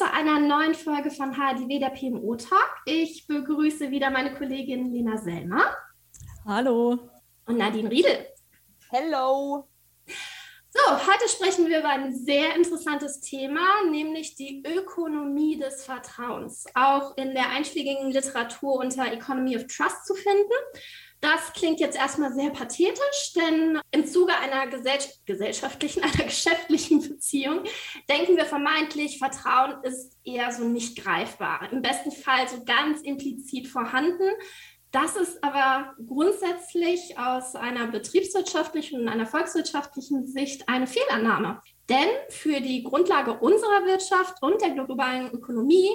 zu einer neuen Folge von HDW, der PMO Talk. Ich begrüße wieder meine Kollegin Lena Selmer. Hallo. Und Nadine Riedel. Hello. So, heute sprechen wir über ein sehr interessantes Thema, nämlich die Ökonomie des Vertrauens. Auch in der einschlägigen Literatur unter Economy of Trust zu finden. Das klingt jetzt erstmal sehr pathetisch, denn im Zuge einer gesell gesellschaftlichen, einer geschäftlichen Beziehung denken wir vermeintlich, Vertrauen ist eher so nicht greifbar. Im besten Fall so ganz implizit vorhanden. Das ist aber grundsätzlich aus einer betriebswirtschaftlichen und einer volkswirtschaftlichen Sicht eine Fehlannahme. Denn für die Grundlage unserer Wirtschaft und der globalen Ökonomie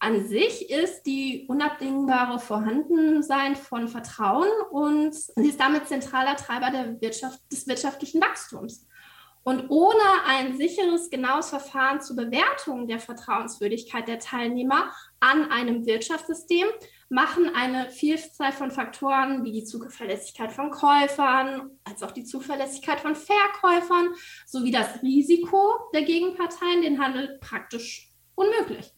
an sich ist die unabdingbare Vorhandensein von Vertrauen und sie ist damit zentraler Treiber der Wirtschaft, des wirtschaftlichen Wachstums. Und ohne ein sicheres, genaues Verfahren zur Bewertung der Vertrauenswürdigkeit der Teilnehmer an einem Wirtschaftssystem machen eine Vielzahl von Faktoren wie die Zuverlässigkeit von Käufern, als auch die Zuverlässigkeit von Verkäufern sowie das Risiko der Gegenparteien den Handel praktisch unmöglich.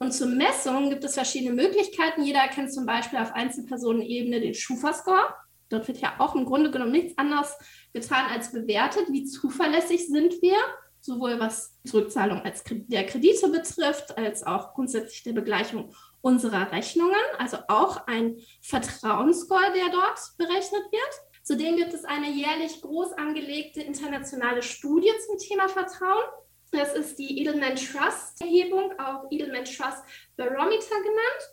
Und zur Messung gibt es verschiedene Möglichkeiten. Jeder kennt zum Beispiel auf Einzelpersonenebene den Schufa-Score. Dort wird ja auch im Grunde genommen nichts anderes getan als bewertet, wie zuverlässig sind wir, sowohl was die Rückzahlung als der Kredite betrifft, als auch grundsätzlich der Begleichung unserer Rechnungen. Also auch ein Vertrauensscore, der dort berechnet wird. Zudem gibt es eine jährlich groß angelegte internationale Studie zum Thema Vertrauen. Das ist die Edelman Trust Erhebung, auch Edelman Trust Barometer genannt.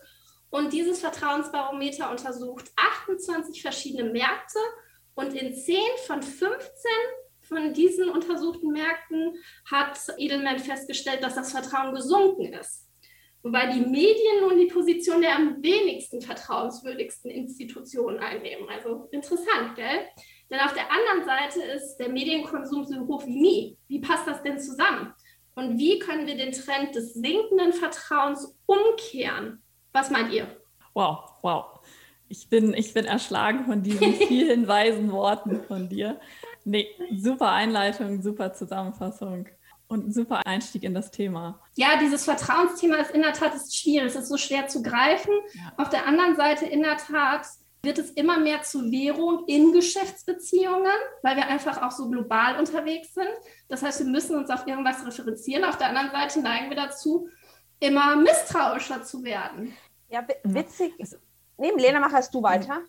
Und dieses Vertrauensbarometer untersucht 28 verschiedene Märkte und in 10 von 15 von diesen untersuchten Märkten hat Edelman festgestellt, dass das Vertrauen gesunken ist. Wobei die Medien nun die Position der am wenigsten vertrauenswürdigsten Institutionen einnehmen. Also interessant, gell? Denn auf der anderen Seite ist der Medienkonsum so hoch wie nie. Wie passt das denn zusammen? Und wie können wir den Trend des sinkenden Vertrauens umkehren? Was meint ihr? Wow, wow. Ich bin, ich bin erschlagen von diesen vielen weisen Worten von dir. Nee, super Einleitung, super Zusammenfassung und ein super Einstieg in das Thema. Ja, dieses Vertrauensthema ist in der Tat ist schwierig. Es ist so schwer zu greifen. Ja. Auf der anderen Seite in der Tat wird es immer mehr zu Währung in Geschäftsbeziehungen, weil wir einfach auch so global unterwegs sind. Das heißt, wir müssen uns auf irgendwas referenzieren. Auf der anderen Seite neigen wir dazu, immer misstrauischer zu werden. Ja, witzig. Nee, Lena, mach erst du weiter.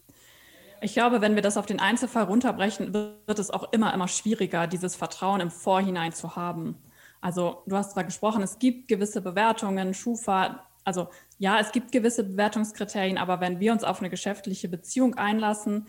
Ich glaube, wenn wir das auf den Einzelfall runterbrechen, wird es auch immer, immer schwieriger, dieses Vertrauen im Vorhinein zu haben. Also du hast zwar gesprochen, es gibt gewisse Bewertungen, Schufa, also ja, es gibt gewisse Bewertungskriterien, aber wenn wir uns auf eine geschäftliche Beziehung einlassen,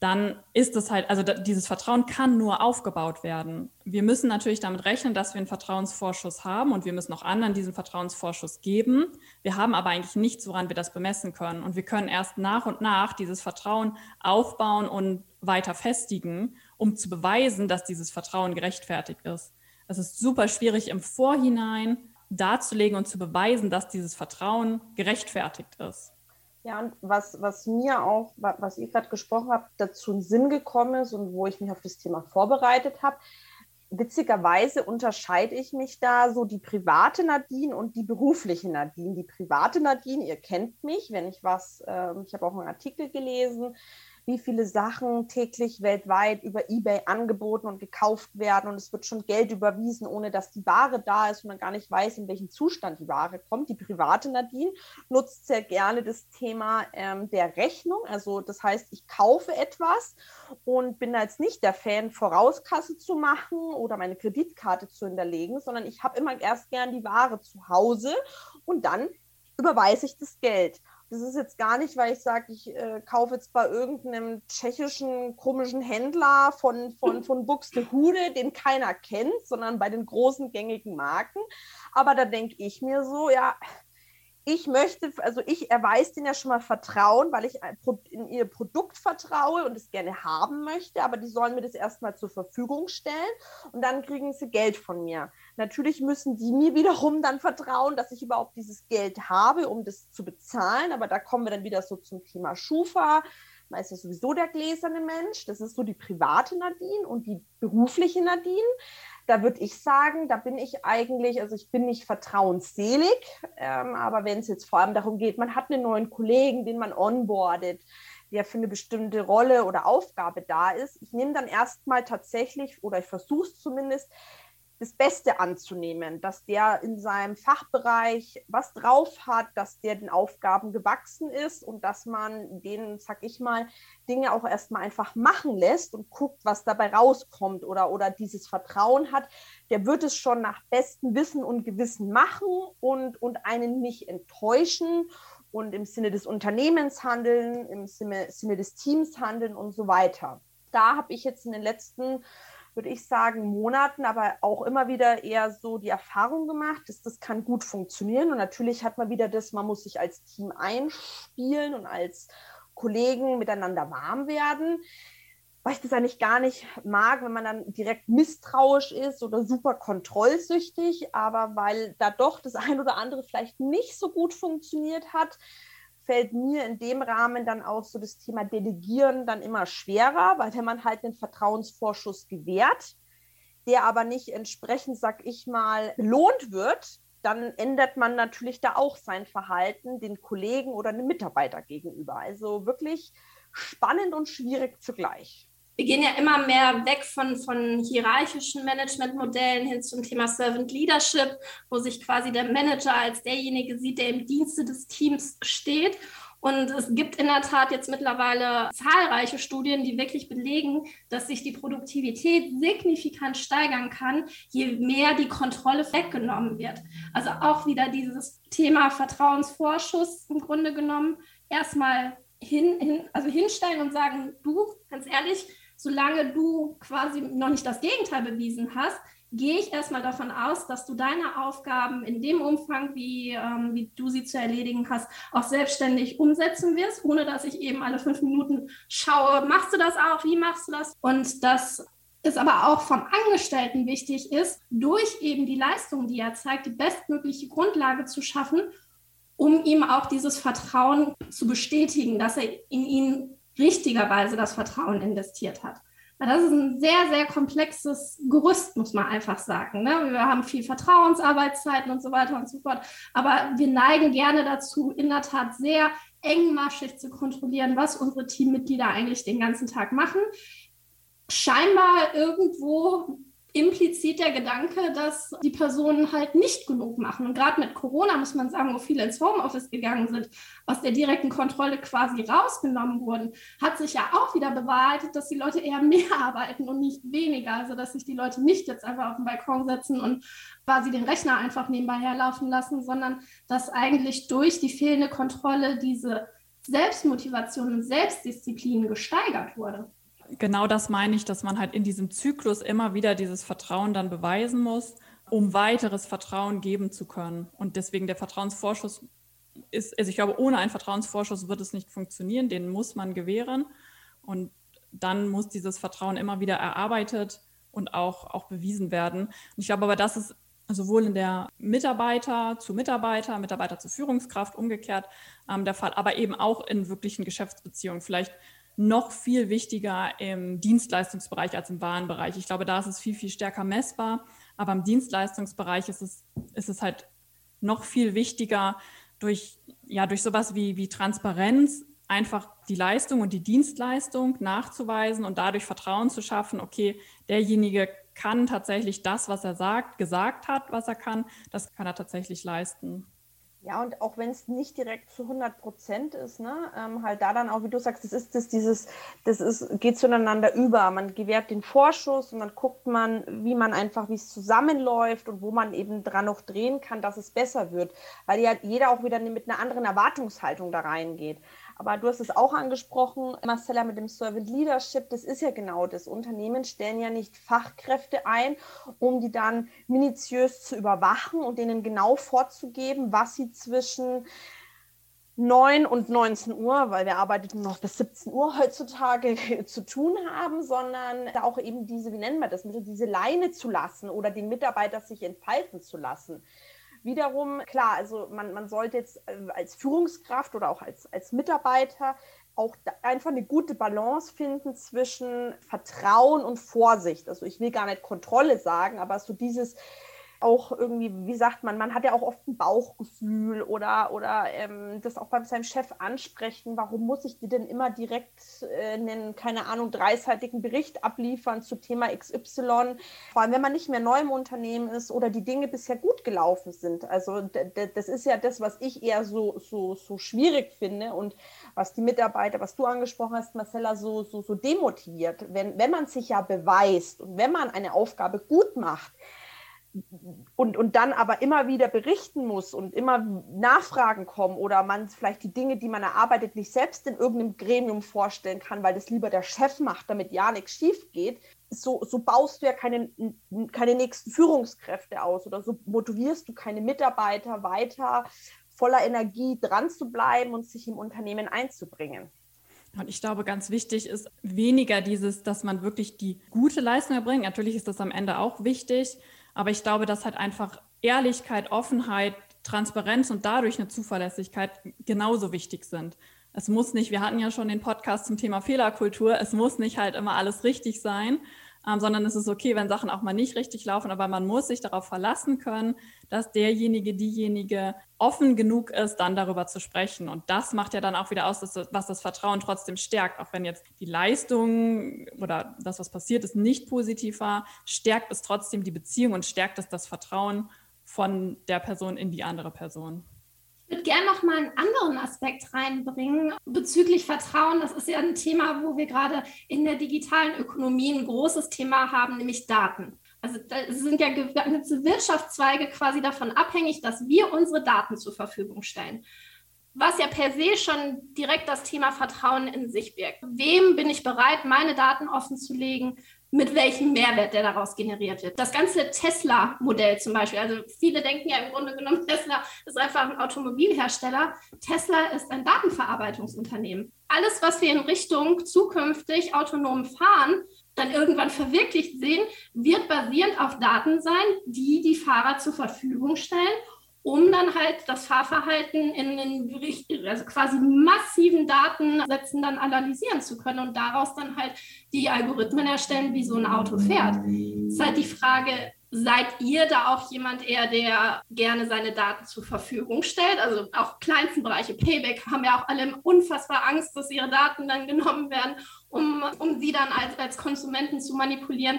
dann ist es halt, also dieses Vertrauen kann nur aufgebaut werden. Wir müssen natürlich damit rechnen, dass wir einen Vertrauensvorschuss haben und wir müssen auch anderen diesen Vertrauensvorschuss geben. Wir haben aber eigentlich nichts, woran wir das bemessen können. Und wir können erst nach und nach dieses Vertrauen aufbauen und weiter festigen, um zu beweisen, dass dieses Vertrauen gerechtfertigt ist. Es ist super schwierig im Vorhinein darzulegen und zu beweisen, dass dieses Vertrauen gerechtfertigt ist. Ja, und was, was mir auch, was ihr gerade gesprochen habt, dazu in Sinn gekommen ist und wo ich mich auf das Thema vorbereitet habe, witzigerweise unterscheide ich mich da so die private Nadine und die berufliche Nadine. Die private Nadine, ihr kennt mich, wenn ich was, äh, ich habe auch einen Artikel gelesen, wie viele Sachen täglich weltweit über eBay angeboten und gekauft werden und es wird schon Geld überwiesen, ohne dass die Ware da ist und man gar nicht weiß, in welchem Zustand die Ware kommt. Die private Nadine nutzt sehr gerne das Thema ähm, der Rechnung. Also das heißt, ich kaufe etwas und bin jetzt nicht der Fan, Vorauskasse zu machen oder meine Kreditkarte zu hinterlegen, sondern ich habe immer erst gern die Ware zu Hause und dann überweise ich das Geld. Das ist jetzt gar nicht, weil ich sage, ich äh, kaufe jetzt bei irgendeinem tschechischen komischen Händler von, von, von Buxtehude, den keiner kennt, sondern bei den großen gängigen Marken. Aber da denke ich mir so, ja, ich möchte, also ich erweise denen ja schon mal Vertrauen, weil ich in ihr Produkt vertraue und es gerne haben möchte, aber die sollen mir das erstmal zur Verfügung stellen und dann kriegen sie Geld von mir. Natürlich müssen die mir wiederum dann vertrauen, dass ich überhaupt dieses Geld habe, um das zu bezahlen, aber da kommen wir dann wieder so zum Thema Schufa. Man ist ja sowieso der gläserne Mensch. Das ist so die private Nadine und die berufliche Nadine. Da würde ich sagen, da bin ich eigentlich, also ich bin nicht vertrauensselig, ähm, aber wenn es jetzt vor allem darum geht, man hat einen neuen Kollegen, den man onboardet, der für eine bestimmte Rolle oder Aufgabe da ist. Ich nehme dann erstmal tatsächlich, oder ich versuche es zumindest, das Beste anzunehmen, dass der in seinem Fachbereich was drauf hat, dass der den Aufgaben gewachsen ist und dass man den, sag ich mal, Dinge auch erstmal einfach machen lässt und guckt, was dabei rauskommt oder, oder dieses Vertrauen hat, der wird es schon nach bestem Wissen und Gewissen machen und, und einen nicht enttäuschen und im Sinne des Unternehmens handeln, im Sinne, Sinne des Teams handeln und so weiter. Da habe ich jetzt in den letzten würde ich sagen, Monaten, aber auch immer wieder eher so die Erfahrung gemacht, dass das kann gut funktionieren. Und natürlich hat man wieder das, man muss sich als Team einspielen und als Kollegen miteinander warm werden. Weil ich das eigentlich gar nicht mag, wenn man dann direkt misstrauisch ist oder super kontrollsüchtig, aber weil da doch das ein oder andere vielleicht nicht so gut funktioniert hat, fällt mir in dem Rahmen dann auch so das Thema Delegieren dann immer schwerer, weil wenn man halt einen Vertrauensvorschuss gewährt, der aber nicht entsprechend, sag ich mal, belohnt wird, dann ändert man natürlich da auch sein Verhalten den Kollegen oder einem Mitarbeiter gegenüber. Also wirklich spannend und schwierig zugleich wir gehen ja immer mehr weg von, von hierarchischen Managementmodellen hin zum Thema Servant Leadership, wo sich quasi der Manager als derjenige sieht, der im Dienste des Teams steht. Und es gibt in der Tat jetzt mittlerweile zahlreiche Studien, die wirklich belegen, dass sich die Produktivität signifikant steigern kann, je mehr die Kontrolle weggenommen wird. Also auch wieder dieses Thema Vertrauensvorschuss im Grunde genommen erstmal hin, hin, also hinstellen und sagen, du, ganz ehrlich, solange du quasi noch nicht das Gegenteil bewiesen hast, gehe ich erstmal davon aus, dass du deine Aufgaben in dem Umfang, wie, ähm, wie du sie zu erledigen hast, auch selbstständig umsetzen wirst, ohne dass ich eben alle fünf Minuten schaue, machst du das auch, wie machst du das? Und dass es aber auch vom Angestellten wichtig ist, durch eben die Leistung, die er zeigt, die bestmögliche Grundlage zu schaffen, um ihm auch dieses Vertrauen zu bestätigen, dass er in ihn richtigerweise das Vertrauen investiert hat. Das ist ein sehr, sehr komplexes Gerüst, muss man einfach sagen. Ne? Wir haben viel Vertrauensarbeitszeiten und so weiter und so fort. Aber wir neigen gerne dazu, in der Tat sehr engmaschig zu kontrollieren, was unsere Teammitglieder eigentlich den ganzen Tag machen. Scheinbar irgendwo implizit der Gedanke, dass die Personen halt nicht genug machen. Und gerade mit Corona muss man sagen, wo viele ins Homeoffice gegangen sind, aus der direkten Kontrolle quasi rausgenommen wurden, hat sich ja auch wieder bewahrheitet, dass die Leute eher mehr arbeiten und nicht weniger. Also dass sich die Leute nicht jetzt einfach auf den Balkon setzen und quasi den Rechner einfach nebenbei herlaufen lassen, sondern dass eigentlich durch die fehlende Kontrolle diese Selbstmotivation und Selbstdisziplin gesteigert wurde genau das meine ich, dass man halt in diesem Zyklus immer wieder dieses Vertrauen dann beweisen muss, um weiteres Vertrauen geben zu können. Und deswegen der Vertrauensvorschuss ist, also ich glaube, ohne einen Vertrauensvorschuss wird es nicht funktionieren, den muss man gewähren. Und dann muss dieses Vertrauen immer wieder erarbeitet und auch, auch bewiesen werden. Und ich glaube aber, das ist sowohl in der Mitarbeiter zu Mitarbeiter, Mitarbeiter zu Führungskraft umgekehrt ähm, der Fall, aber eben auch in wirklichen Geschäftsbeziehungen. Vielleicht noch viel wichtiger im Dienstleistungsbereich als im Warenbereich. Ich glaube, da ist es viel, viel stärker messbar. Aber im Dienstleistungsbereich ist es, ist es halt noch viel wichtiger, durch, ja, durch sowas wie, wie Transparenz einfach die Leistung und die Dienstleistung nachzuweisen und dadurch Vertrauen zu schaffen, okay, derjenige kann tatsächlich das, was er sagt, gesagt hat, was er kann, das kann er tatsächlich leisten. Ja, und auch wenn es nicht direkt zu 100 Prozent ist, ne, ähm, halt da dann auch, wie du sagst, das ist das, dieses, das ist, geht zueinander über. Man gewährt den Vorschuss und dann guckt man, wie man einfach, wie es zusammenläuft und wo man eben dran noch drehen kann, dass es besser wird. Weil ja jeder auch wieder mit einer anderen Erwartungshaltung da reingeht. Aber du hast es auch angesprochen, Marcella, mit dem Servant Leadership. Das ist ja genau das. Unternehmen stellen ja nicht Fachkräfte ein, um die dann minutiös zu überwachen und denen genau vorzugeben, was sie zwischen 9 und 19 Uhr, weil wir arbeiten noch bis 17 Uhr heutzutage zu tun haben, sondern auch eben diese, wie nennen wir das, diese Leine zu lassen oder den Mitarbeiter sich entfalten zu lassen. Wiederum, klar, also man, man sollte jetzt äh, als Führungskraft oder auch als, als Mitarbeiter auch einfach eine gute Balance finden zwischen Vertrauen und Vorsicht. Also ich will gar nicht Kontrolle sagen, aber so dieses, auch irgendwie, wie sagt man, man hat ja auch oft ein Bauchgefühl oder, oder ähm, das auch bei seinem Chef ansprechen, warum muss ich dir denn immer direkt äh, einen, keine Ahnung, dreiseitigen Bericht abliefern zu Thema XY, vor allem wenn man nicht mehr neu im Unternehmen ist oder die Dinge bisher gut gelaufen sind. Also das ist ja das, was ich eher so, so, so schwierig finde und was die Mitarbeiter, was du angesprochen hast, Marcella, so, so, so demotiviert. Wenn, wenn man sich ja beweist und wenn man eine Aufgabe gut macht, und, und dann aber immer wieder berichten muss und immer Nachfragen kommen oder man vielleicht die Dinge, die man erarbeitet, nicht selbst in irgendeinem Gremium vorstellen kann, weil das lieber der Chef macht, damit ja nichts schief geht, so, so baust du ja keine, keine nächsten Führungskräfte aus oder so motivierst du keine Mitarbeiter weiter voller Energie dran zu bleiben und sich im Unternehmen einzubringen. Und ich glaube, ganz wichtig ist weniger dieses, dass man wirklich die gute Leistung erbringt. Natürlich ist das am Ende auch wichtig, aber ich glaube, dass halt einfach Ehrlichkeit, Offenheit, Transparenz und dadurch eine Zuverlässigkeit genauso wichtig sind. Es muss nicht, wir hatten ja schon den Podcast zum Thema Fehlerkultur, es muss nicht halt immer alles richtig sein, ähm, sondern es ist okay, wenn Sachen auch mal nicht richtig laufen, aber man muss sich darauf verlassen können, dass derjenige, diejenige offen genug ist, dann darüber zu sprechen. Und das macht ja dann auch wieder aus, dass, was das Vertrauen trotzdem stärkt. Auch wenn jetzt die Leistung oder das, was passiert ist, nicht positiv war, stärkt es trotzdem die Beziehung und stärkt es das Vertrauen von der Person in die andere Person. Ich würde gerne noch mal einen anderen Aspekt reinbringen bezüglich Vertrauen. Das ist ja ein Thema, wo wir gerade in der digitalen Ökonomie ein großes Thema haben, nämlich Daten. Also sind ja ganze Wirtschaftszweige quasi davon abhängig, dass wir unsere Daten zur Verfügung stellen. Was ja per se schon direkt das Thema Vertrauen in sich birgt. Wem bin ich bereit, meine Daten offen zu legen? Mit welchem Mehrwert der daraus generiert wird. Das ganze Tesla-Modell zum Beispiel, also viele denken ja im Grunde genommen, Tesla ist einfach ein Automobilhersteller. Tesla ist ein Datenverarbeitungsunternehmen. Alles, was wir in Richtung zukünftig autonom fahren, dann irgendwann verwirklicht sehen, wird basierend auf Daten sein, die die Fahrer zur Verfügung stellen um dann halt das Fahrverhalten in den also quasi massiven Datensätzen dann analysieren zu können und daraus dann halt die Algorithmen erstellen, wie so ein Auto fährt. Es ist halt die Frage, seid ihr da auch jemand eher, der gerne seine Daten zur Verfügung stellt? Also auch kleinsten Bereiche Payback haben ja auch alle unfassbar Angst, dass ihre Daten dann genommen werden, um, um sie dann als, als Konsumenten zu manipulieren.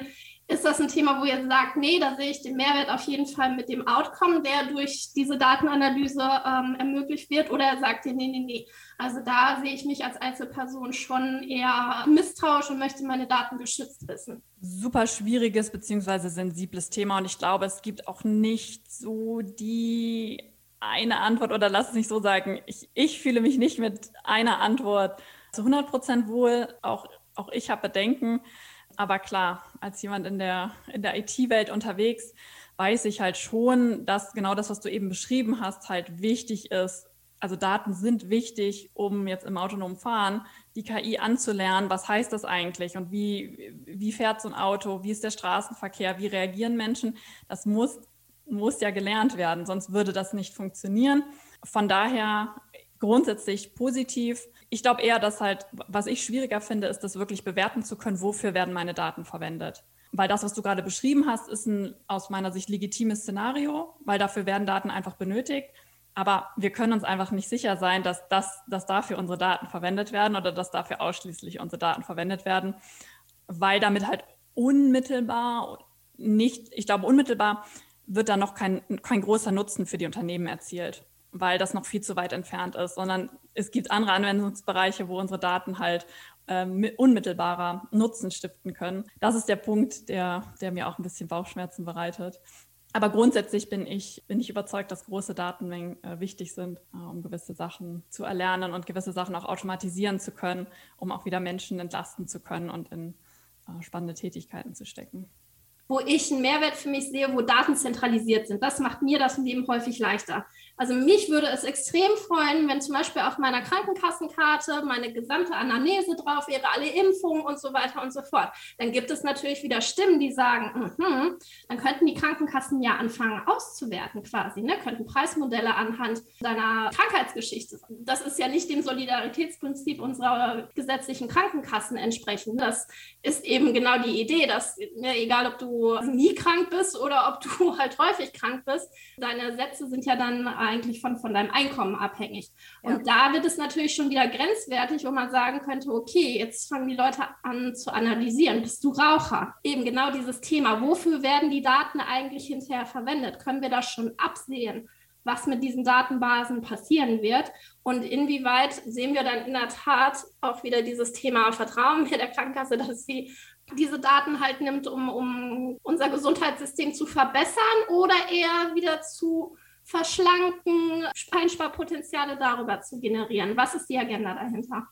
Ist das ein Thema, wo ihr sagt, nee, da sehe ich den Mehrwert auf jeden Fall mit dem Outcome, der durch diese Datenanalyse ähm, ermöglicht wird? Oder sagt ihr, nee, nee, nee, also da sehe ich mich als Einzelperson schon eher misstrauisch und möchte meine Daten geschützt wissen? Super schwieriges bzw. sensibles Thema und ich glaube, es gibt auch nicht so die eine Antwort oder lass es nicht so sagen. Ich, ich fühle mich nicht mit einer Antwort zu 100 Prozent wohl. Auch, auch ich habe Bedenken. Aber klar, als jemand in der, in der IT-Welt unterwegs, weiß ich halt schon, dass genau das, was du eben beschrieben hast, halt wichtig ist. Also Daten sind wichtig, um jetzt im autonomen Fahren die KI anzulernen. Was heißt das eigentlich? Und wie, wie fährt so ein Auto? Wie ist der Straßenverkehr? Wie reagieren Menschen? Das muss, muss ja gelernt werden, sonst würde das nicht funktionieren. Von daher grundsätzlich positiv. Ich glaube eher, dass halt, was ich schwieriger finde, ist, das wirklich bewerten zu können, wofür werden meine Daten verwendet. Weil das, was du gerade beschrieben hast, ist ein aus meiner Sicht legitimes Szenario, weil dafür werden Daten einfach benötigt. Aber wir können uns einfach nicht sicher sein, dass, das, dass dafür unsere Daten verwendet werden oder dass dafür ausschließlich unsere Daten verwendet werden, weil damit halt unmittelbar nicht, ich glaube, unmittelbar wird da noch kein, kein großer Nutzen für die Unternehmen erzielt weil das noch viel zu weit entfernt ist, sondern es gibt andere Anwendungsbereiche, wo unsere Daten halt ähm, unmittelbarer Nutzen stiften können. Das ist der Punkt, der, der mir auch ein bisschen Bauchschmerzen bereitet. Aber grundsätzlich bin ich, bin ich überzeugt, dass große Datenmengen äh, wichtig sind, äh, um gewisse Sachen zu erlernen und gewisse Sachen auch automatisieren zu können, um auch wieder Menschen entlasten zu können und in äh, spannende Tätigkeiten zu stecken wo ich einen Mehrwert für mich sehe, wo Daten zentralisiert sind. Das macht mir das Leben häufig leichter. Also mich würde es extrem freuen, wenn zum Beispiel auf meiner Krankenkassenkarte meine gesamte Anamnese drauf wäre, alle Impfungen und so weiter und so fort. Dann gibt es natürlich wieder Stimmen, die sagen, mm dann könnten die Krankenkassen ja anfangen auszuwerten quasi, ne? könnten Preismodelle anhand deiner Krankheitsgeschichte. Das ist ja nicht dem Solidaritätsprinzip unserer gesetzlichen Krankenkassen entsprechend. Das ist eben genau die Idee, dass ne, egal ob du nie krank bist oder ob du halt häufig krank bist, deine Sätze sind ja dann eigentlich von, von deinem Einkommen abhängig. Und ja. da wird es natürlich schon wieder grenzwertig, wo man sagen könnte, okay, jetzt fangen die Leute an zu analysieren. Bist du Raucher? Eben genau dieses Thema. Wofür werden die Daten eigentlich hinterher verwendet? Können wir das schon absehen? was mit diesen Datenbasen passieren wird und inwieweit sehen wir dann in der Tat auch wieder dieses Thema Vertrauen mit der Krankenkasse, dass sie diese Daten halt nimmt, um, um unser Gesundheitssystem zu verbessern oder eher wieder zu verschlanken, Einsparpotenziale darüber zu generieren. Was ist die Agenda dahinter?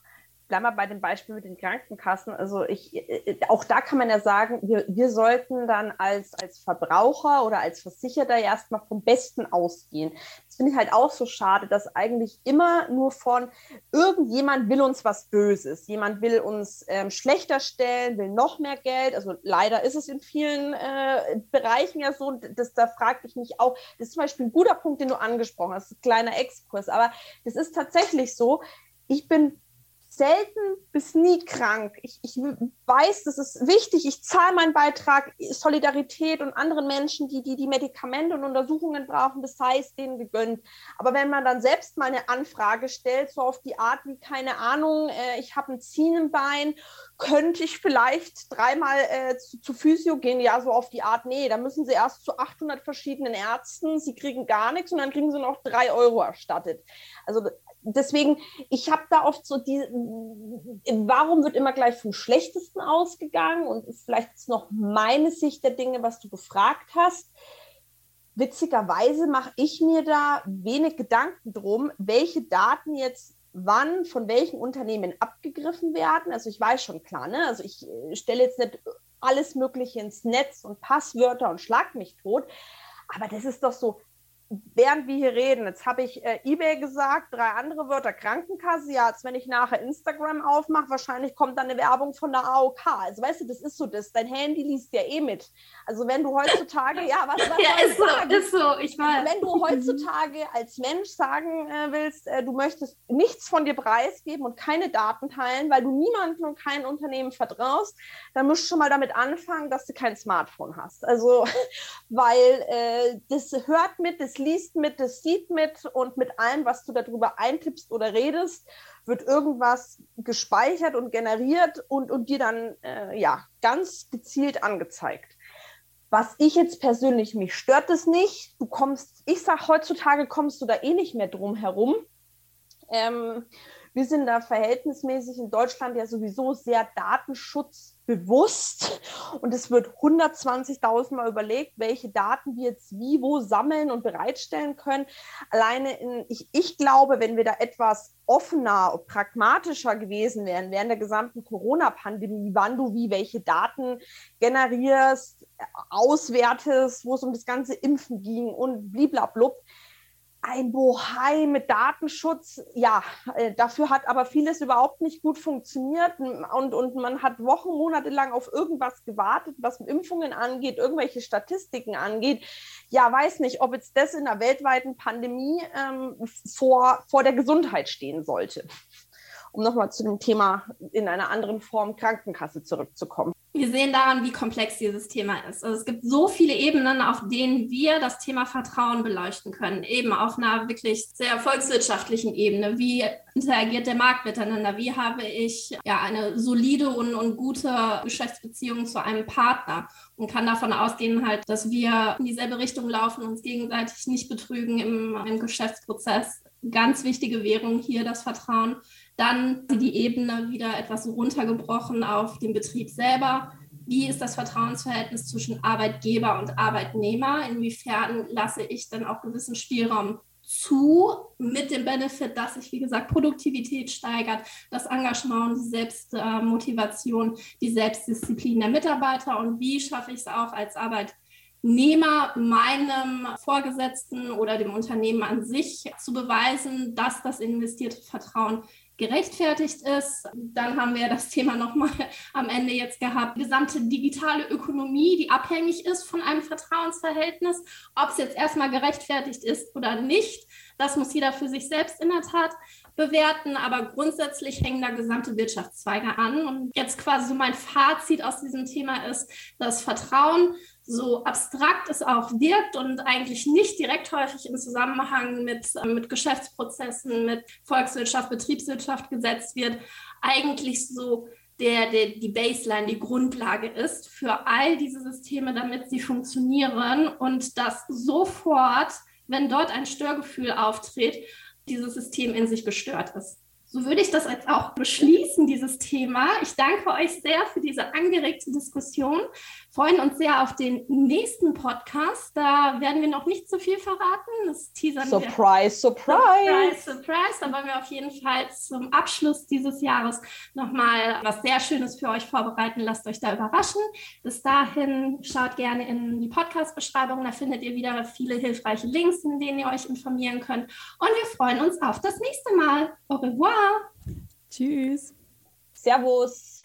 Bleib mal bei dem Beispiel mit den Krankenkassen. Also ich, äh, auch da kann man ja sagen, wir, wir sollten dann als, als Verbraucher oder als Versicherter erstmal vom Besten ausgehen. Das finde ich halt auch so schade, dass eigentlich immer nur von irgendjemand will uns was Böses. Jemand will uns ähm, schlechter stellen, will noch mehr Geld. Also leider ist es in vielen äh, Bereichen ja so. Das, da frage ich mich auch, das ist zum Beispiel ein guter Punkt, den du angesprochen hast, ein kleiner Exkurs. Aber das ist tatsächlich so. Ich bin selten bis nie krank. Ich, ich weiß, das ist wichtig. Ich zahle meinen Beitrag, Solidarität und anderen Menschen, die, die die Medikamente und Untersuchungen brauchen, das heißt denen gegönnt. Aber wenn man dann selbst mal eine Anfrage stellt, so auf die Art wie, keine Ahnung, äh, ich habe ein Ziehen im Bein, könnte ich vielleicht dreimal äh, zu, zu Physio gehen? Ja, so auf die Art, nee, da müssen sie erst zu 800 verschiedenen Ärzten, sie kriegen gar nichts und dann kriegen sie noch drei Euro erstattet. Also deswegen, ich habe da oft so die, warum wird immer gleich vom Schlechtesten ausgegangen? Und ist vielleicht jetzt noch meine Sicht der Dinge, was du gefragt hast. Witzigerweise mache ich mir da wenig Gedanken drum, welche Daten jetzt wann von welchen Unternehmen abgegriffen werden. Also ich weiß schon klar, ne? also ich äh, stelle jetzt nicht alles Mögliche ins Netz und Passwörter und schlag mich tot. Aber das ist doch so, während wir hier reden, jetzt habe ich äh, eBay gesagt, drei andere Wörter, Krankenkasse, ja, als wenn ich nachher Instagram aufmache, wahrscheinlich kommt dann eine Werbung von der AOK. Also weißt du, das ist so das, dein Handy liest ja eh mit. Also wenn du heutzutage, ja, was, was ja, ist so, ist so, ich weiß. Wenn du heutzutage als Mensch sagen äh, willst, äh, du möchtest nichts von dir preisgeben und keine Daten teilen, weil du niemandem und kein Unternehmen vertraust, dann musst du schon mal damit anfangen, dass du kein Smartphone hast. Also, weil äh, das hört mit, das liest mit, das sieht mit und mit allem, was du darüber eintippst oder redest, wird irgendwas gespeichert und generiert und, und dir dann äh, ja ganz gezielt angezeigt. Was ich jetzt persönlich, mich stört es nicht. Du kommst, ich sage, heutzutage kommst du da eh nicht mehr drum herum. Ähm, wir sind da verhältnismäßig in Deutschland ja sowieso sehr datenschutzbewusst und es wird 120.000 Mal überlegt, welche Daten wir jetzt wie, wo sammeln und bereitstellen können. Alleine in, ich, ich glaube, wenn wir da etwas offener, pragmatischer gewesen wären während der gesamten Corona-Pandemie, wann du wie welche Daten generierst, auswertest, wo es um das ganze Impfen ging und bliblablub, ein Bohai mit Datenschutz, ja, äh, dafür hat aber vieles überhaupt nicht gut funktioniert und, und man hat Wochen, Monate lang auf irgendwas gewartet, was Impfungen angeht, irgendwelche Statistiken angeht. Ja, weiß nicht, ob jetzt das in einer weltweiten Pandemie ähm, vor, vor der Gesundheit stehen sollte. Um nochmal zu dem Thema in einer anderen Form Krankenkasse zurückzukommen wir sehen daran, wie komplex dieses Thema ist. Also es gibt so viele Ebenen, auf denen wir das Thema Vertrauen beleuchten können. Eben auf einer wirklich sehr volkswirtschaftlichen Ebene. Wie interagiert der Markt miteinander? Wie habe ich ja eine solide und, und gute Geschäftsbeziehung zu einem Partner? Und kann davon ausgehen halt, dass wir in dieselbe Richtung laufen, uns gegenseitig nicht betrügen im, im Geschäftsprozess. Ganz wichtige Währung hier das Vertrauen. Dann die Ebene wieder etwas runtergebrochen auf den Betrieb selber. Wie ist das Vertrauensverhältnis zwischen Arbeitgeber und Arbeitnehmer? Inwiefern lasse ich dann auch gewissen Spielraum zu, mit dem Benefit, dass sich, wie gesagt, Produktivität steigert, das Engagement, die Selbstmotivation, die Selbstdisziplin der Mitarbeiter und wie schaffe ich es auch als Arbeitgeber, Arbeitnehmer meinem Vorgesetzten oder dem Unternehmen an sich zu beweisen, dass das investierte Vertrauen gerechtfertigt ist. Dann haben wir das Thema nochmal am Ende jetzt gehabt. Gesamte digitale Ökonomie, die abhängig ist von einem Vertrauensverhältnis. Ob es jetzt erstmal gerechtfertigt ist oder nicht, das muss jeder für sich selbst in der Tat bewerten. Aber grundsätzlich hängen da gesamte Wirtschaftszweige an. Und jetzt quasi so mein Fazit aus diesem Thema ist, dass Vertrauen so abstrakt es auch wirkt und eigentlich nicht direkt häufig im Zusammenhang mit, äh, mit Geschäftsprozessen, mit Volkswirtschaft, Betriebswirtschaft gesetzt wird, eigentlich so der, der, die Baseline, die Grundlage ist für all diese Systeme, damit sie funktionieren und dass sofort, wenn dort ein Störgefühl auftritt, dieses System in sich gestört ist. So würde ich das jetzt auch beschließen, dieses Thema. Ich danke euch sehr für diese angeregte Diskussion. Freuen uns sehr auf den nächsten Podcast. Da werden wir noch nicht so viel verraten. Das teasern surprise, wir. Surprise, surprise. Surprise, Da wollen wir auf jeden Fall zum Abschluss dieses Jahres nochmal was sehr Schönes für euch vorbereiten. Lasst euch da überraschen. Bis dahin schaut gerne in die Podcast-Beschreibung. Da findet ihr wieder viele hilfreiche Links, in denen ihr euch informieren könnt. Und wir freuen uns auf das nächste Mal. Au revoir. Tschüss. Servus.